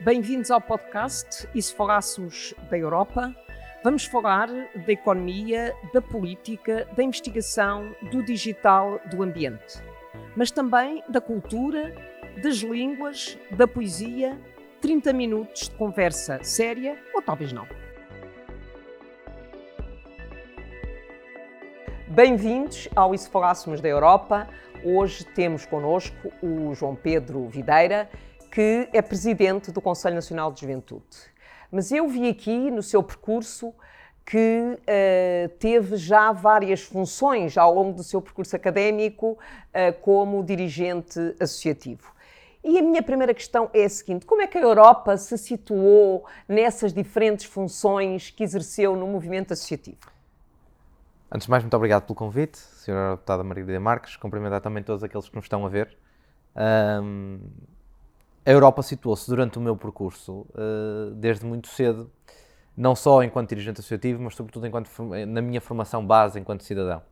Bem-vindos ao podcast E se falássemos da Europa? Vamos falar da economia, da política, da investigação, do digital, do ambiente. Mas também da cultura, das línguas, da poesia. 30 minutos de conversa séria, ou talvez não. Bem-vindos ao E se falássemos da Europa? Hoje temos connosco o João Pedro Videira, que é presidente do Conselho Nacional de Juventude. Mas eu vi aqui no seu percurso que uh, teve já várias funções ao longo do seu percurso académico uh, como dirigente associativo. E a minha primeira questão é a seguinte: como é que a Europa se situou nessas diferentes funções que exerceu no movimento associativo? Antes de mais, muito obrigado pelo convite, Sra. Deputada Maria Marques. Cumprimentar também todos aqueles que nos estão a ver. A Europa situou-se durante o meu percurso, uh, desde muito cedo, não só enquanto dirigente associativo, mas sobretudo enquanto, na minha formação base enquanto cidadão.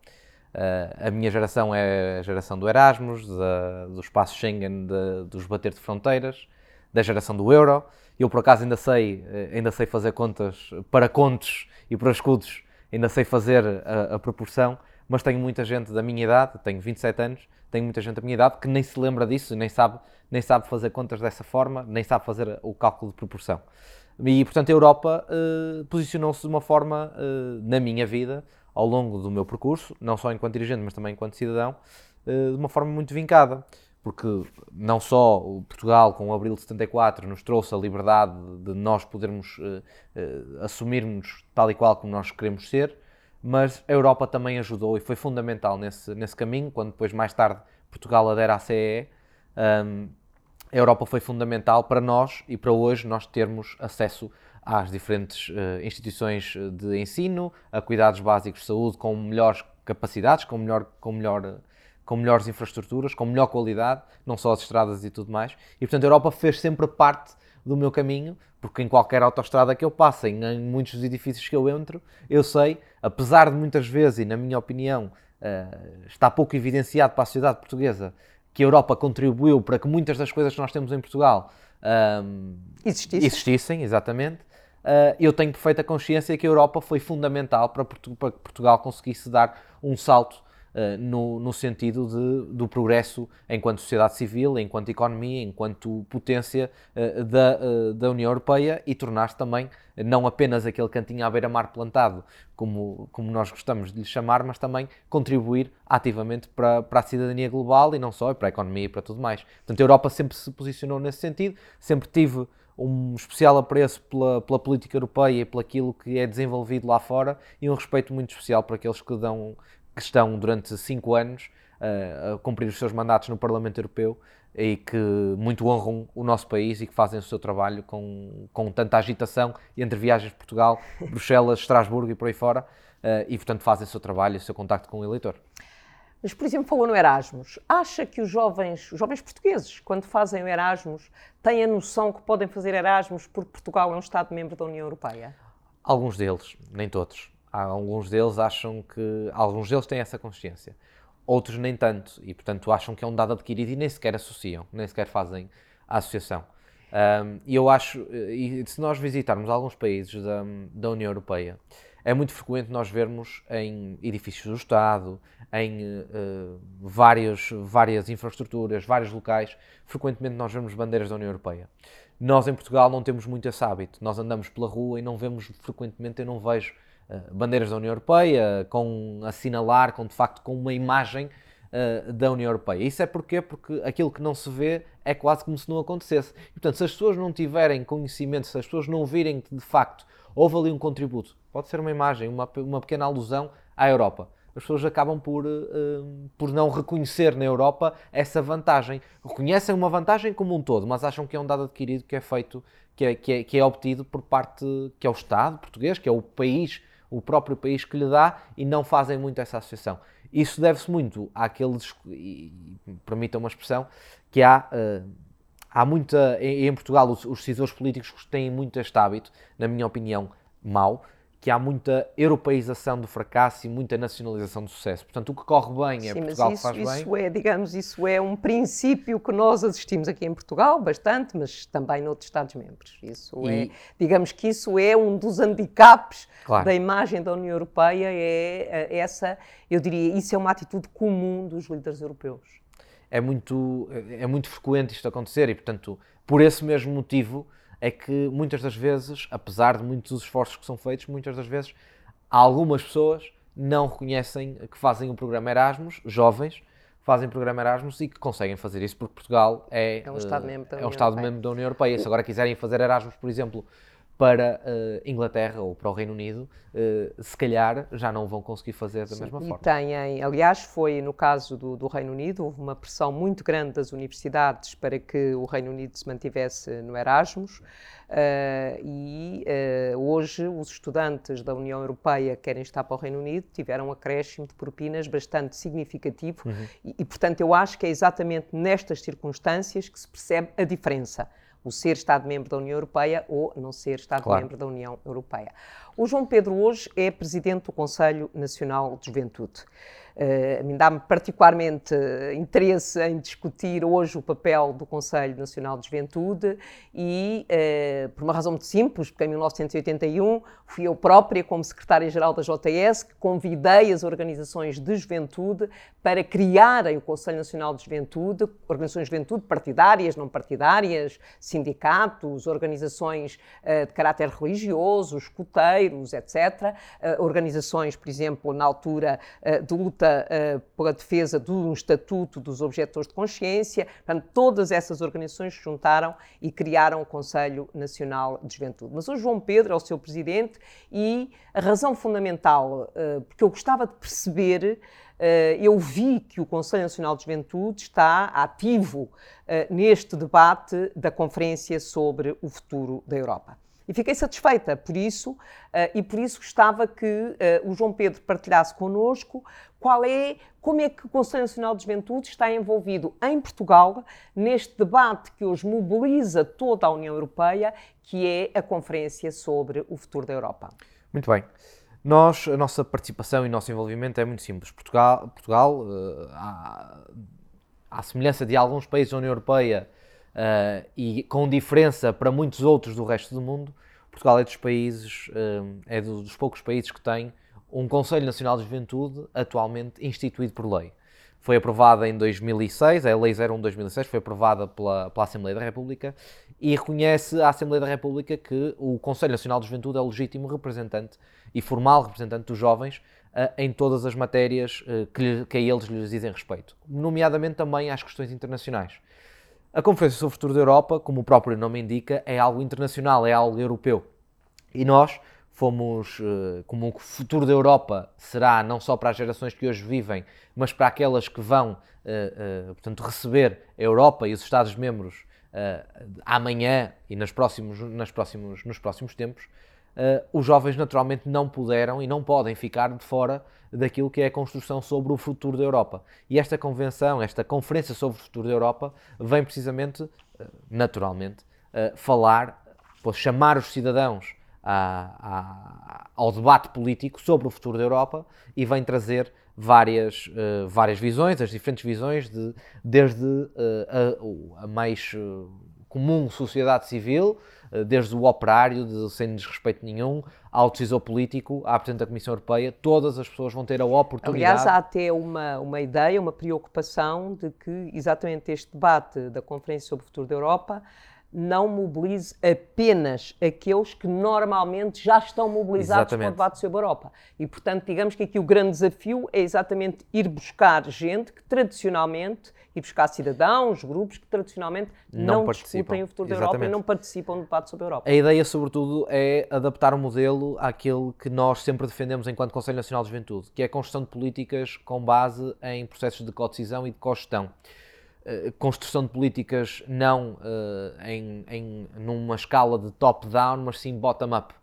Uh, a minha geração é a geração do Erasmus, da, do espaço Schengen, de, dos bater de fronteiras, da geração do euro. Eu, por acaso, ainda sei, eh, ainda sei fazer contas para contos e para escudos, ainda sei fazer a, a proporção, mas tenho muita gente da minha idade, tenho 27 anos, tenho muita gente da minha idade que nem se lembra disso, nem sabe nem sabe fazer contas dessa forma, nem sabe fazer o cálculo de proporção. E, portanto, a Europa uh, posicionou-se de uma forma, uh, na minha vida, ao longo do meu percurso, não só enquanto dirigente, mas também enquanto cidadão, uh, de uma forma muito vincada. Porque não só o Portugal, com o Abril de 74, nos trouxe a liberdade de nós podermos assumirmos tal e qual como nós queremos ser, mas a Europa também ajudou e foi fundamental nesse, nesse caminho, quando depois, mais tarde, Portugal adera à CEE. Um, a Europa foi fundamental para nós e para hoje nós termos acesso às diferentes uh, instituições de ensino, a cuidados básicos de saúde com melhores capacidades, com, melhor, com, melhor, com melhores infraestruturas, com melhor qualidade, não só as estradas e tudo mais. E portanto a Europa fez sempre parte do meu caminho, porque em qualquer autoestrada que eu passe, em, em muitos dos edifícios que eu entro, eu sei, apesar de muitas vezes, e na minha opinião, uh, está pouco evidenciado para a sociedade portuguesa, que a Europa contribuiu para que muitas das coisas que nós temos em Portugal um, existissem. existissem, exatamente. Uh, eu tenho perfeita consciência que a Europa foi fundamental para, Portu para que Portugal conseguisse dar um salto uh, no, no, sentido de, do progresso enquanto sociedade civil, enquanto economia, enquanto potência uh, da, da União Europeia e tornar-se também não apenas aquele cantinho à beira-mar plantado, como, como nós gostamos de lhe chamar, mas também contribuir ativamente para, para a cidadania global e não só, e para a economia e para tudo mais. Portanto, a Europa sempre se posicionou nesse sentido, sempre tive um especial apreço pela, pela política europeia e pelaquilo que é desenvolvido lá fora e um respeito muito especial para aqueles que, dão, que estão durante cinco anos uh, a cumprir os seus mandatos no Parlamento Europeu e que muito honram o nosso país e que fazem o seu trabalho com, com tanta agitação entre viagens de Portugal, Bruxelas, Estrasburgo e por aí fora, uh, e portanto fazem o seu trabalho o seu contacto com o eleitor. Mas, por exemplo, falou no Erasmus. Acha que os jovens, os jovens portugueses, quando fazem o Erasmus, têm a noção que podem fazer Erasmus porque Portugal é um Estado-membro da União Europeia? Alguns deles, nem todos. Alguns deles acham que. Alguns deles têm essa consciência outros nem tanto, e portanto acham que é um dado adquirido e nem sequer associam, nem sequer fazem a associação. E eu acho, e se nós visitarmos alguns países da, da União Europeia, é muito frequente nós vermos em edifícios do Estado, em uh, várias, várias infraestruturas, vários locais, frequentemente nós vemos bandeiras da União Europeia. Nós em Portugal não temos muito esse hábito, nós andamos pela rua e não vemos frequentemente, eu não vejo eh, bandeiras da União Europeia, com assinalar, com de facto com uma imagem uh, da União Europeia. Isso é porquê? Porque aquilo que não se vê é quase como se não acontecesse. E, portanto, se as pessoas não tiverem conhecimento, se as pessoas não virem que de facto houve ali um contributo, pode ser uma imagem, uma, uma pequena alusão à Europa. As pessoas acabam por, uh, por não reconhecer na Europa essa vantagem. Reconhecem uma vantagem como um todo, mas acham que é um dado adquirido que é feito, que é, que é, que é obtido por parte, que é o Estado português, que é o país o próprio país que lhe dá e não fazem muito essa associação. Isso deve-se muito àqueles, e, permitam uma expressão, que há, uh, há muita, em, em Portugal os, os decisores políticos têm muito este hábito, na minha opinião, mau, que há muita europeização do fracasso e muita nacionalização do sucesso. Portanto, o que corre bem é Sim, Portugal isso, que faz isso bem. É, digamos, isso é um princípio que nós assistimos aqui em Portugal bastante, mas também noutros Estados-membros. Isso e... é, digamos que isso é um dos handicaps claro. da imagem da União Europeia, é, é essa, eu diria, isso é uma atitude comum dos líderes europeus. É muito, é muito frequente isto acontecer e, portanto, por esse mesmo motivo, é que muitas das vezes, apesar de muitos dos esforços que são feitos, muitas das vezes algumas pessoas não reconhecem que fazem o programa Erasmus, jovens, fazem o programa Erasmus e que conseguem fazer isso porque Portugal é, é um Estado-membro da, é um Estado da União Europeia. Se agora quiserem fazer Erasmus, por exemplo, para uh, Inglaterra ou para o Reino Unido, uh, se calhar já não vão conseguir fazer da Sim, mesma forma. Têm, aliás, foi no caso do, do, Reino Unido, houve uma pressão muito grande das universidades para que o Reino Unido se mantivesse no Erasmus. Uh, e hoje os estudantes da União Europeia que querem estar para o Reino Unido tiveram um acréscimo de propinas bastante significativo uhum. e, e, portanto, eu acho que é exatamente nestas circunstâncias que se percebe a diferença o ser Estado-membro da União Europeia ou não ser Estado-membro claro. da União Europeia. O João Pedro hoje é presidente do Conselho Nacional de Juventude. Uh, a mim dá-me particularmente interesse em discutir hoje o papel do Conselho Nacional de Juventude e, uh, por uma razão muito simples, porque em 1981 fui eu própria, como secretária-geral da JS, que convidei as organizações de juventude para criarem o Conselho Nacional de Juventude, organizações de juventude partidárias, não partidárias, sindicatos, organizações de caráter religioso, escuteiros, etc. organizações, por exemplo, na altura de luta luta uh, pela defesa de um estatuto dos objetores de consciência. Portanto, todas essas organizações se juntaram e criaram o Conselho Nacional de Juventude. Mas o João Pedro é o seu presidente e a razão fundamental, uh, porque eu gostava de perceber Uh, eu vi que o Conselho Nacional de Juventude está ativo neste debate da Conferência sobre o futuro da Europa. E fiquei satisfeita por isso, uh, e por isso gostava que uh, o João Pedro partilhasse connosco qual é, como é que o Conselho Nacional de Juventude está envolvido em Portugal neste debate que hoje mobiliza toda a União Europeia, que é a Conferência sobre o Futuro da Europa. Muito bem. Nós, a nossa participação e nosso envolvimento é muito simples. Portugal, Portugal uh, à, à semelhança de alguns países da União Europeia, uh, e com diferença para muitos outros do resto do mundo, Portugal é dos países, uh, é dos poucos países que tem um Conselho Nacional de Juventude atualmente instituído por lei. Foi aprovada em 2006, a Lei 01 de 2006 foi aprovada pela, pela Assembleia da República e reconhece à Assembleia da República que o Conselho Nacional de Juventude é o legítimo representante e formal representante dos jovens uh, em todas as matérias uh, que, que a eles lhes dizem respeito, nomeadamente também às questões internacionais. A Conferência sobre o Futuro da Europa, como o próprio nome indica, é algo internacional, é algo europeu. E nós fomos, eh, como o futuro da Europa será não só para as gerações que hoje vivem, mas para aquelas que vão, eh, eh, portanto, receber a Europa e os Estados-membros amanhã e nos próximos, nas próximos, nos próximos tempos, os jovens naturalmente não puderam e não podem ficar de fora daquilo que é a construção sobre o futuro da Europa. E esta convenção, esta conferência sobre o futuro da Europa, vem precisamente, eh, naturalmente, eh, falar, chamar os cidadãos a, a, ao debate político sobre o futuro da Europa e vem trazer várias, uh, várias visões, as diferentes visões, de, desde uh, a, a, mais uh, comum sociedade civil, desde o operário, de, sem desrespeito nenhum, ao decisor político, à Presidente da Comissão Europeia, todas as pessoas vão ter a oportunidade. Aliás, há até uma, uma ideia, uma preocupação de que exatamente este debate da Conferência sobre o Futuro da Europa não mobilize apenas aqueles que normalmente já estão mobilizados exatamente. para o debate sobre a Europa. E, portanto, digamos que aqui o grande desafio é exatamente ir buscar gente que tradicionalmente, ir buscar cidadãos, grupos que tradicionalmente não, não discutem o futuro da Europa e não participam do debate sobre a Europa. A ideia, sobretudo, é adaptar o modelo àquele que nós sempre defendemos enquanto Conselho Nacional de Juventude, que é a construção de políticas com base em processos de co-decisão e de co-gestão. Eh, construção de políticas não uh, em, em, numa escala de top-down, mas sim bottom-up.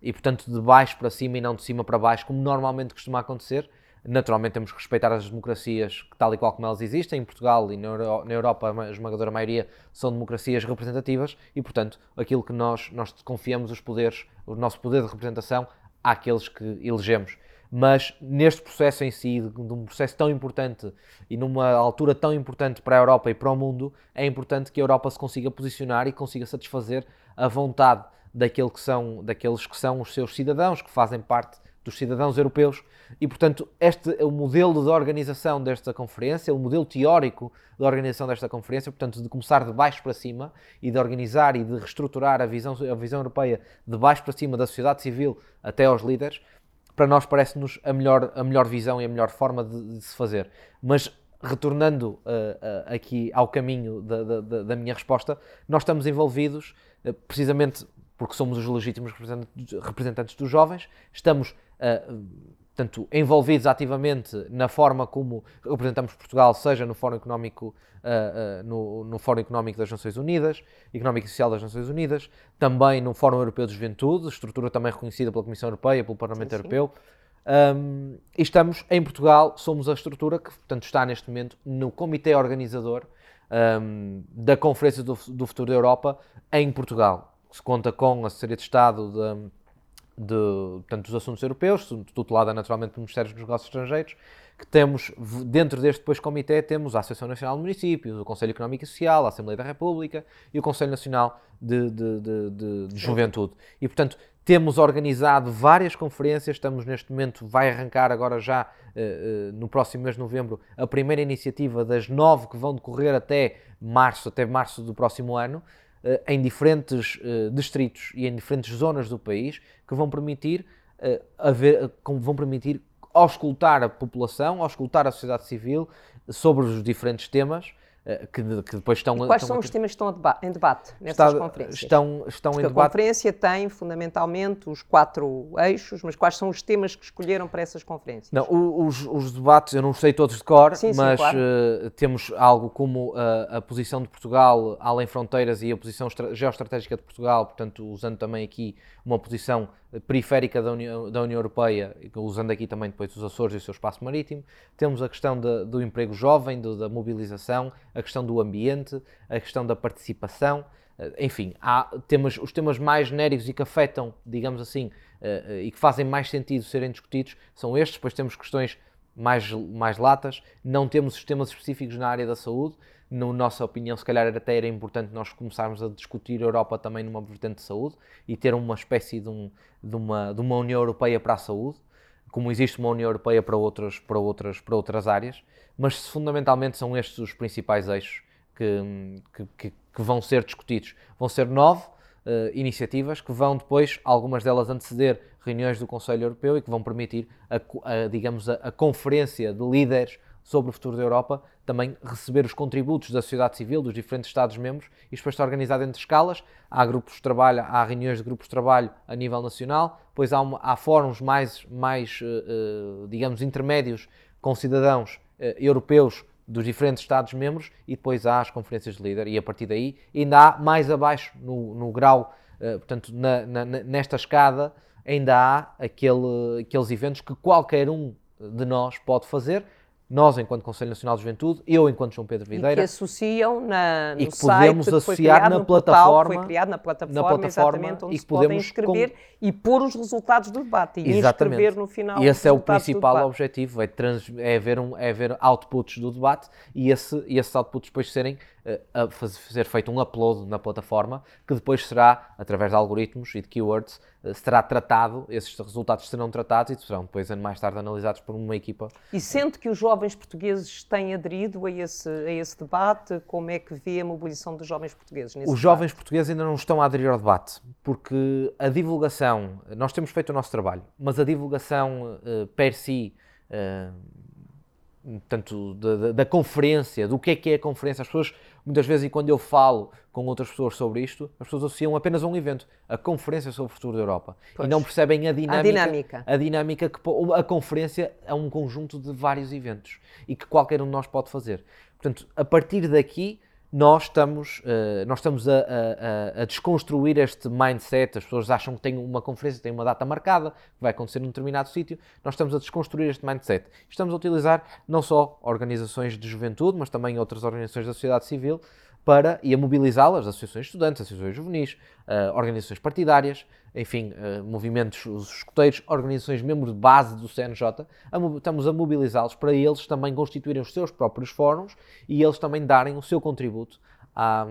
E, portanto, de baixo para cima e não de cima para baixo, como normalmente costuma acontecer. Naturalmente, temos que respeitar as democracias tal e qual como elas existem. Em Portugal e na, na Europa, a esmagadora maioria são democracias representativas e, portanto, aquilo que nós, nós confiamos os poderes, o nosso poder de representação àqueles que elegemos. Mas neste processo em si, de, um processo tão importante e numa altura tão importante para a Europa e para o mundo, é importante que a Europa se consiga posicionar e consiga satisfazer a vontade daquele que são, daqueles que são os seus cidadãos, que fazem parte dos cidadãos europeus. E, portanto, este é o modelo de organização desta conferência, o modelo teórico de organização desta conferência, portanto, de começar de baixo para cima e de organizar e de reestruturar a visão, a visão europeia de baixo para cima, da sociedade civil até aos líderes, para nós parece-nos a melhor, a melhor visão e a melhor forma de, de se fazer. Mas retornando uh, uh, aqui ao caminho da, da, da, minha resposta, nós estamos envolvidos uh, precisamente porque somos os legítimos representantes dos jovens, estamos uh, tanto envolvidos ativamente na forma como representamos Portugal, seja no Fórum Económico, uh, uh, no, no, Fórum Económico das Nações Unidas, Económico e Social das Nações Unidas, também no Fórum Europeu de Juventude, estrutura também reconhecida pela Comissão Europeia, pelo Parlamento sim, sim. Europeu. Um, e estamos em Portugal, somos a estrutura que, portanto, está neste momento no Comitê Organizador um, da Conferência do, do Futuro da Europa em Portugal. Se conta com a Assessoria de Estado de, de, portanto, dos assuntos europeus, tutelada naturalmente pelo Ministério dos Negócios Estrangeiros, que temos, dentro deste depois comitê, temos a Associação Nacional de Municípios, o Conselho Económico e Social, a Assembleia da República e o Conselho Nacional de, de, de, de Juventude. E, portanto, temos organizado várias conferências, estamos neste momento, vai arrancar agora já, uh, uh, no próximo mês de novembro, a primeira iniciativa das nove que vão decorrer até março, até março do próximo ano, em diferentes distritos e em diferentes zonas do país, que vão permitir, uh, haver, vão permitir auscultar a população, auscultar a sociedade civil sobre os diferentes temas eh, que, que, depois estão... E quais estão são os temas que estão em debate nessas Está, conferências? Estão, estão Porque em debate... a conferência tem, fundamentalmente, os quatro eixos, mas quais são os temas que escolheram para essas conferências? Não, os, os debates, eu não sei todos de cor, sim, mas sim, claro. uh, temos algo como uh, a posição de Portugal além fronteiras e a posição geoestratégica de Portugal, portanto, usando também aqui uma posição periférica da União, da União Europeia, usando aqui também depois os Açores e o seu espaço marítimo. Temos a questão de, do emprego jovem, do, da mobilização, a questão do ambiente, a questão da participação. Eh, enfim, há temas, os temas mais genéricos e que afetam, digamos assim, uh, uh, e que fazem mais sentido serem discutidos são estes. Depois temos questões mais, mais latas, não temos sistemas específicos na área da saúde, na nossa opinião, se calhar até era importante nós começarmos a discutir a Europa também numa vertente de saúde e ter uma espécie de, um, de, uma, de uma União Europeia para a saúde, como existe uma União Europeia para outras, para outras, para outras áreas, mas fundamentalmente são estes os principais eixos que, que, que vão ser discutidos. Vão ser nove uh, iniciativas que vão depois, algumas delas anteceder reuniões do Conselho Europeu e que vão permitir, a, a digamos, a, a conferência de líderes sobre o futuro da Europa, também receber os contributos da sociedade civil, dos diferentes Estados-membros, e depois está organizado entre escalas. Há grupos de trabalho, há reuniões de grupos de trabalho a nível nacional, depois há, uma, há fóruns mais, mais uh, digamos, intermédios com cidadãos uh, europeus dos diferentes Estados-membros, e depois há as conferências de líder, e a partir daí ainda há mais abaixo, no, no grau, portanto, na, na, nesta escada, ainda há aquele, aqueles eventos que qualquer um de nós pode fazer, nós enquanto Conselho Nacional de Juventude, eu enquanto João Pedro Videira. E que associam na, no e que podemos site, associar na plataforma. foi criado na plataforma, na plataforma onde e se podem inscrever com... e pôr os resultados do debate e exatamente. inscrever no final E esse é o principal objetivo, é, trans, é, haver um, é haver outputs do debate e, esse, e esses outputs depois serem a fazer feito um upload na plataforma, que depois será, através de algoritmos e de keywords, será tratado, esses resultados serão tratados e serão depois mais tarde analisados por uma equipa. E sente que os jovens portugueses têm aderido a esse, a esse debate? Como é que vê a mobilização dos jovens portugueses nesse Os debate? jovens portugueses ainda não estão a aderir ao debate, porque a divulgação, nós temos feito o nosso trabalho, mas a divulgação uh, per si, uh, tanto da, da, da, conferência, do que é que é a conferência. As pessoas, muitas vezes, e quando eu falo com outras pessoas sobre isto, as pessoas associam apenas a um evento, a Conferência sobre o Futuro da Europa. Pois. E não percebem a dinâmica, a dinâmica. A dinâmica que a conferência é um conjunto de vários eventos e que qualquer um de nós pode fazer. Portanto, a partir daqui, nós estamos, uh, nós estamos a, a, a, desconstruir este mindset. As pessoas acham que tem uma conferência, tem uma data marcada, que vai acontecer num determinado sítio. Nós estamos a desconstruir este mindset. Estamos a utilizar não só organizações de juventude, mas também outras organizações da sociedade civil para, e a mobilizá-las, associações de estudantes, associações juvenis, uh, organizações partidárias, enfim, uh, movimentos, os escuteiros, organizações membros de base do CNJ, a, estamos a mobilizá-los para eles também constituírem os seus próprios fóruns e eles também darem o seu contributo à,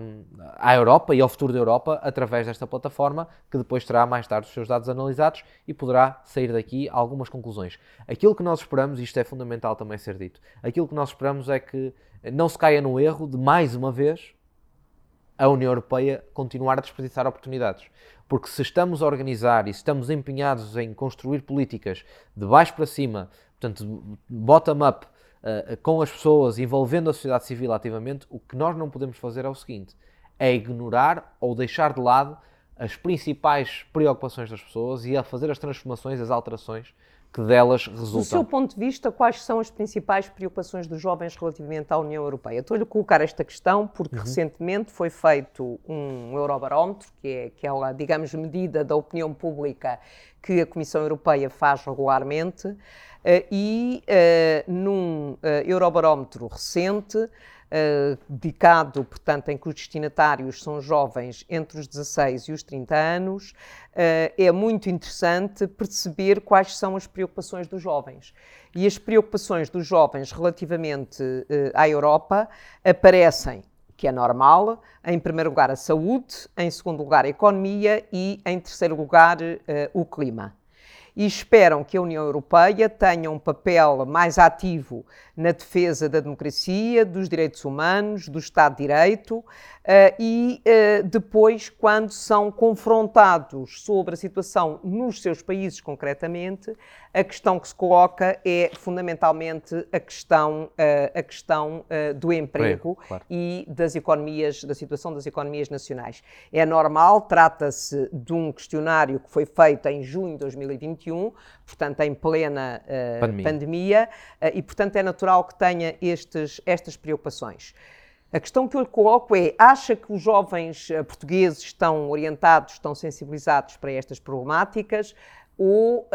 à, Europa e ao futuro da Europa através desta plataforma, que depois terá mais tarde os seus dados analisados e poderá sair daqui algumas conclusões. Aquilo que nós esperamos, e isto é fundamental também ser dito, aquilo que nós esperamos é que não se caia no erro de, mais uma vez, a União Europeia continuar a desperdiçar oportunidades. Porque se estamos a organizar e se estamos empenhados em construir políticas de baixo para cima, portanto, bottom-up, uh, com as pessoas, envolvendo a sociedade civil ativamente, o que nós não podemos fazer é o seguinte: é ignorar ou deixar de lado as principais preocupações das pessoas e a fazer as transformações, as alterações que delas resultam. Do seu ponto de vista, quais são as principais preocupações dos jovens relativamente à União Europeia? Estou-lhe a colocar esta questão porque uhum. recentemente foi feito um Eurobarómetro, que é, que é a, digamos, medida da opinião pública que a Comissão Europeia faz regularmente, eh, e eh, num eh, Eurobarómetro recente, dedicado, portanto, em que os destinatários são jovens entre os 16 e os 30 anos, é muito interessante perceber quais são as preocupações dos jovens. E as preocupações dos jovens relativamente à Europa aparecem que é normal. Em primeiro lugar, a saúde, em segundo lugar, a economia e, em terceiro lugar, o clima e esperam que a União Europeia tenha um papel mais ativo na defesa da democracia, dos direitos humanos, do Estado de Direito Uh, e uh, depois, quando são confrontados sobre a situação nos seus países concretamente, a questão que se coloca é fundamentalmente a questão, uh, a questão do emprego claro. e das economias, da situação das economias nacionais. É normal, trata-se de um questionário que foi feito em junho de 2021, portanto em plena pandemia, pandemia e portanto é natural que tenha estes, estas preocupações. A questão que eu lhe coloco é: acha que os jovens eh, portugueses estão orientados, estão sensibilizados para estas problemáticas? Ou, uh,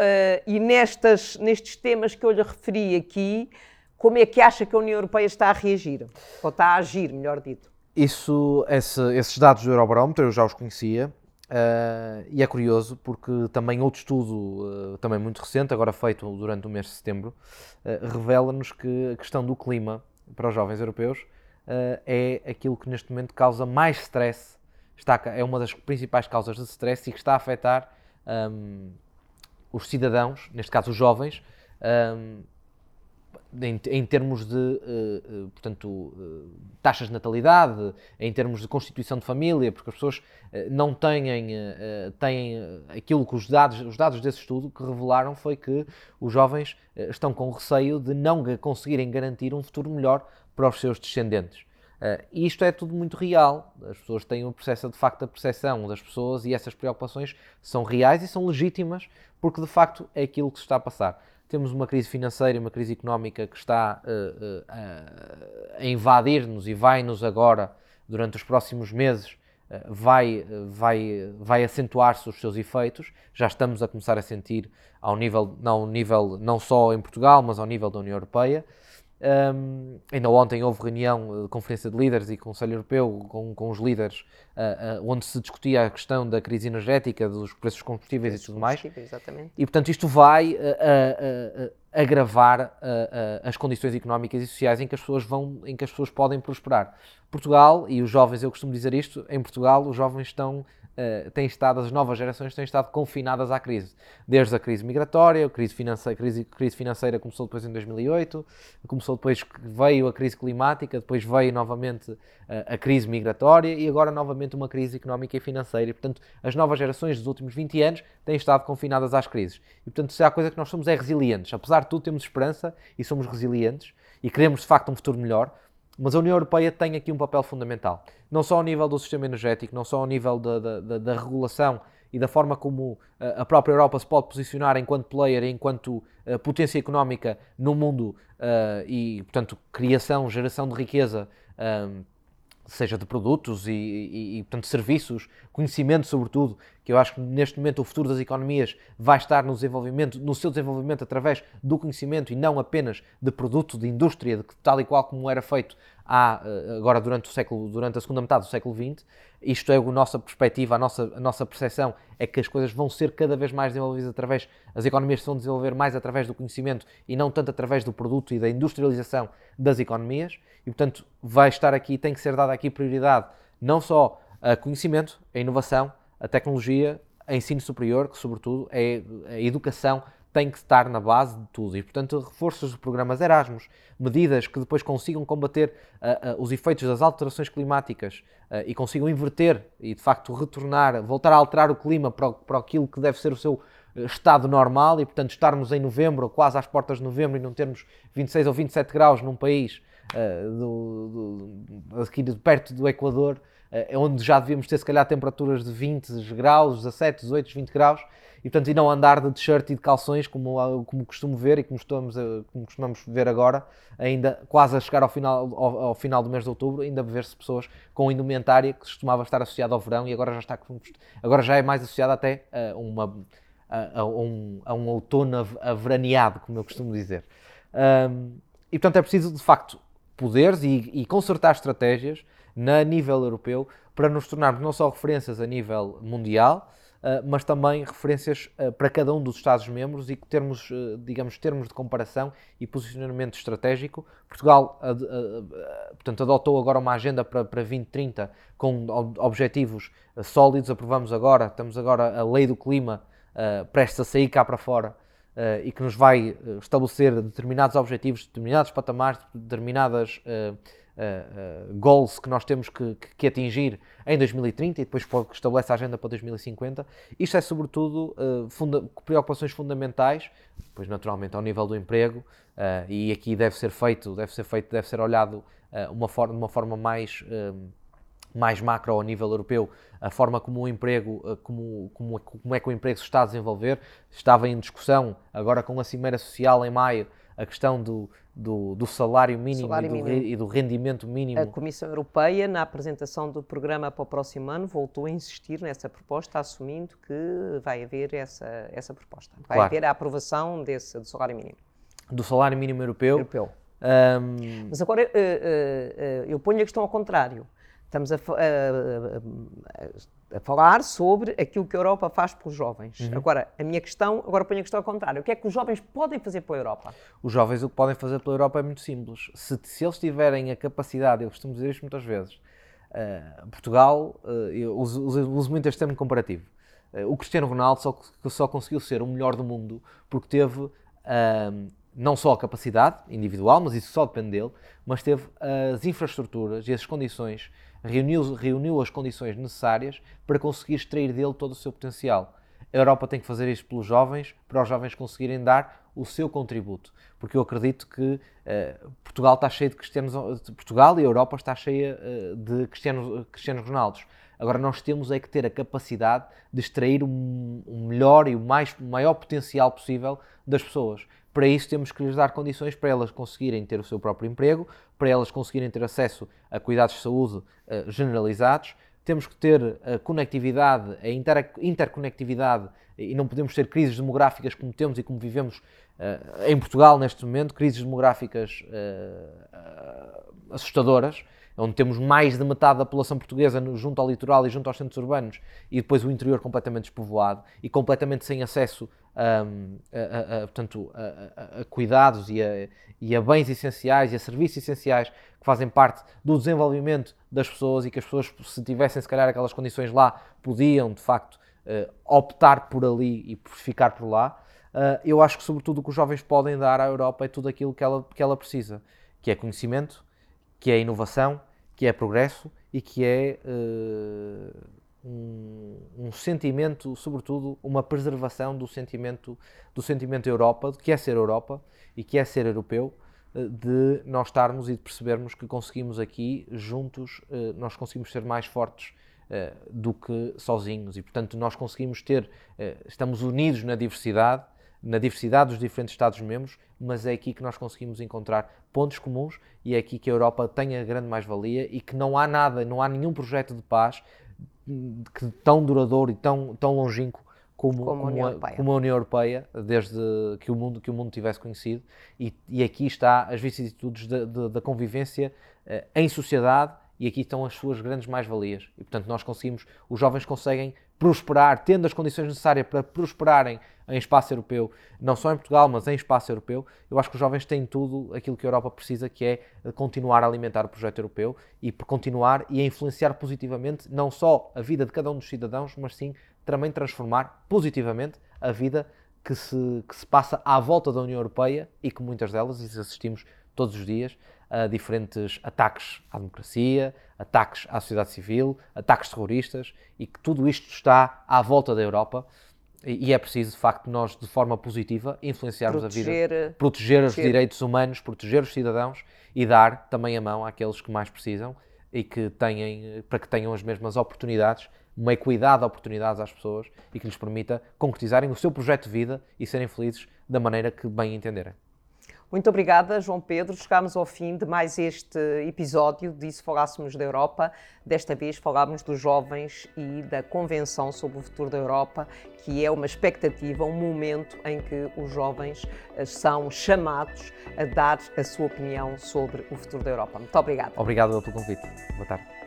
e nestas, nestes temas que eu lhe referi aqui, como é que acha que a União Europeia está a reagir? Ou está a agir, melhor dito? Isso, esse, esses dados do Eurobarómetro eu já os conhecia. Uh, e é curioso porque também outro estudo, uh, também muito recente, agora feito durante o mês de setembro, revela-nos que a questão do clima para os jovens europeus uh, é aquilo que neste momento causa mais stress, está, é uma das principais causas de stress e que está a afetar um, os cidadãos, neste caso os jovens, um, em, em, termos de uh, portanto, uh, taxas de natalidade, em termos de constituição de família, porque as pessoas não têm, têm aquilo que os dados, os dados desse estudo que revelaram foi que os jovens estão com receio de não conseguirem garantir um futuro melhor para os seus descendentes. Uh, isto é tudo muito real. As pessoas têm o processo, de facto, a percepção das pessoas e essas preocupações são reais e são legítimas, porque de facto é aquilo que se está a passar. Temos uma crise financeira uma crise económica que está uh, uh, a invadir-nos e vai-nos agora, durante os próximos meses, vai, vai, vai acentuar-se os seus efeitos. Já estamos a começar a sentir ao nível, não, nível, não só em Portugal, mas ao nível da União Europeia. Um, ainda ontem houve reunião de conferência de líderes e Conselho Europeu com, com os líderes, uh, uh, onde se discutia a questão da crise energética, dos preços dos combustíveis e tudo mais. Exatamente. E, portanto, isto vai uh, agravar as condições económicas e sociais em que as pessoas vão, em que as pessoas podem prosperar. Portugal, e os jovens, eu costumo dizer isto, em Portugal os jovens estão uh, têm estado, as novas gerações têm estado confinadas à crise. Desde a crise migratória, a crise financeira, crise, crise financeira começou depois em 2008, começou depois, veio a crise climática, depois veio novamente uh, a crise migratória e agora novamente uma crise económica e financeira. E, portanto, as novas gerações dos últimos 20 anos têm estado confinadas às crises. E, portanto, se há coisa que nós somos é resilientes. Apesar de tudo, temos esperança e somos resilientes e queremos, de facto, um futuro melhor. Mas a União Europeia tem aqui um papel fundamental, não só ao nível do sistema energético, não só ao nível da, da, da regulação e da forma como eh, a própria Europa se pode posicionar enquanto player, enquanto uh, potência económica no mundo uh, e, portanto, criação, geração de riqueza seja de produtos e, e, e, portanto, serviços, conhecimento sobretudo, que eu acho que neste momento o futuro das economias vai estar no desenvolvimento, no seu desenvolvimento através do conhecimento e não apenas de produto, de indústria, de tal e qual como era feito há, uh, agora durante, o século, durante a segunda metade do século XX. Isto é a nossa perspectiva, a nossa, a nossa percepção é que as coisas vão ser cada vez mais desenvolvidas através, as economias se vão desenvolver mais através do conhecimento e não tanto através do produto e da industrialização das economias. E, portanto, vai estar aqui, tem que ser dada aqui prioridade não só a conhecimento, a inovação, a tecnologia, a ensino superior, que sobretudo é a educação tem que estar na base de tudo. E, portanto, reforços de programas Erasmus, medidas que depois consigam combater uh, uh, os efeitos das alterações climáticas uh, e consigam inverter e, de facto, retornar, voltar a alterar o clima para, para aquilo que deve ser o seu estado normal e, portanto, estarmos em novembro, quase às portas de novembro, e não termos 26 ou 27 graus num país do, do, aqui perto do Equador, onde já devíamos ter, se calhar, temperaturas de 20 graus, 17, 18, 20 graus, e portanto, e não andar de t-shirt e de calções, como, como costumo ver e como, estamos, como costumamos ver agora, ainda quase a chegar ao final, ao, ao final do mês de outubro, ainda ver-se pessoas com indumentária que costumava estar associada ao verão e agora já, está, agora já é mais associada até a, uma, a, a, um, a um outono averaneado, como eu costumo dizer. Um, e portanto é preciso, de facto, poderes e, e consertar estratégias na nível europeu para nos tornarmos não só referências a nível mundial, Uh, mas também referências uh, para cada um dos Estados-membros e termos, uh, digamos, termos de comparação e posicionamento estratégico. Portugal, portanto, adotou agora uma agenda para, para 2030 com objetivos sólidos. Aprovamos agora, estamos agora a lei do clima prestes a sair cá para fora e que nos vai estabelecer determinados objetivos, determinados patamares, determinadas uh, goals que nós temos que, que, que, atingir em 2030 e depois estabelece a agenda para 2050. Isto é, sobretudo, uh, funda preocupações fundamentais, pois naturalmente ao nível do emprego, e aqui deve ser feito, deve ser feito, deve ser olhado uma forma, de uma forma mais mais macro ao nível europeu, a forma como o emprego, como, como, como é que o emprego se está a desenvolver. Estava em discussão agora com a Cimeira Social em maio a questão do, do, do salário mínimo, salário e, do, mínimo. e do rendimento mínimo. A Comissão Europeia, na apresentação do programa para o próximo ano, voltou a insistir nessa proposta, assumindo que vai haver essa, essa proposta. Vai claro. haver a aprovação desse, do salário mínimo. Do salário mínimo europeu. Europeu. Um... Mas agora uh, uh, uh, eu ponho a questão ao contrário. Estamos a, a, a, falar sobre aquilo que a Europa faz pelos jovens. Uhum. Agora, a minha questão, agora ponho a questão ao contrário. O que é que os jovens podem fazer pela Europa? Os jovens o que podem fazer pela Europa é muito simples. Se, se eles tiverem a capacidade, eu costumo dizer isto muitas vezes, uh, Portugal, uh, eu uso, uso, uso, muito este termo comparativo. Uh, o Cristiano Ronaldo só, só conseguiu ser o melhor do mundo porque teve não só a capacidade individual, mas isso só depende dele, mas teve as infraestruturas e as condições reuniu, reuniu as condições necessárias para conseguir extrair dele todo o seu potencial. A Europa tem que fazer isto pelos jovens, para os jovens conseguirem dar o seu contributo, porque eu acredito que uh, Portugal está cheio de cristianos, Portugal e a Europa está cheia uh, de cristianos, cristianos Ronaldos. Agora nós temos é que ter a capacidade de extrair o, melhor e o, mais, o maior potencial possível das pessoas. Para isso temos que lhes dar condições para elas conseguirem ter o seu próprio emprego, para elas conseguirem ter acesso a cuidados de saúde uh, generalizados. Temos que ter a conectividade, a inter interconectividade e não podemos ter crises demográficas como temos e como vivemos uh, em Portugal neste momento, crises demográficas assustadoras, onde temos mais de metade da população portuguesa junto ao litoral e junto aos centros urbanos e depois o interior completamente despovoado e completamente sem acesso um, a, a, a, portanto, a, cuidados e, e a, bens essenciais e a serviços essenciais que fazem parte do desenvolvimento das pessoas e que as pessoas, se tivessem se calhar aquelas condições lá, podiam de facto uh, optar por ali e por ficar por lá. Uh, eu acho que, sobretudo, o que os jovens podem dar à Europa é tudo aquilo que ela, que ela precisa, que é conhecimento, que é inovação, que é progresso e que é uh, um, um, sentimento, sobretudo uma preservação do sentimento do sentimento Europa, de que é ser Europa e que é ser europeu, uh, de nós estarmos e de percebermos que conseguimos aqui juntos, uh, nós conseguimos ser mais fortes do que sozinhos. E portanto nós conseguimos ter, estamos unidos na diversidade na diversidade dos diferentes Estados-membros, mas é aqui que nós conseguimos encontrar pontos comuns e é aqui que a Europa tem a grande mais-valia e que não há nada, não há nenhum projeto de paz que tão duradouro e tão, tão longínquo como, como, a, União como, a, União Europeia, desde que o mundo, que o mundo tivesse conhecido, e, e aqui está as vicissitudes da convivência uh, em sociedade, e aqui estão as suas grandes mais-valias. E, portanto, nós conseguimos, os jovens conseguem prosperar, tendo as condições necessárias para prosperarem em espaço europeu, não só em Portugal, mas em espaço europeu, eu acho que os jovens têm tudo aquilo que a Europa precisa, que é continuar a alimentar o projeto europeu e continuar e a influenciar positivamente não só a vida de cada um dos cidadãos, mas sim também transformar positivamente a vida que se, que se passa à volta da União Europeia e que muitas delas, assistimos todos os dias, a diferentes ataques à democracia, ataques à sociedade civil, ataques terroristas e que tudo isto está à volta da Europa e é preciso, de facto, nós, de forma positiva, influenciarmos proteger, a vida, proteger, proteger os direitos humanos, proteger os cidadãos e dar também a mão àqueles que mais precisam e que têm, para que tenham as mesmas oportunidades, uma equidade de oportunidades às pessoas e que lhes permita concretizarem o seu projeto de vida e serem felizes da maneira que bem entenderem. Muito obrigada, João Pedro. Chegámos ao fim de mais este episódio de Se Falássemos da Europa. Desta vez falámos dos jovens e da Convenção sobre o Futuro da Europa, que é uma expectativa, um momento em que os jovens eh, são chamados a dar a sua opinião sobre o futuro da Europa. Muito obrigada. Obrigado pelo convite. Boa tarde.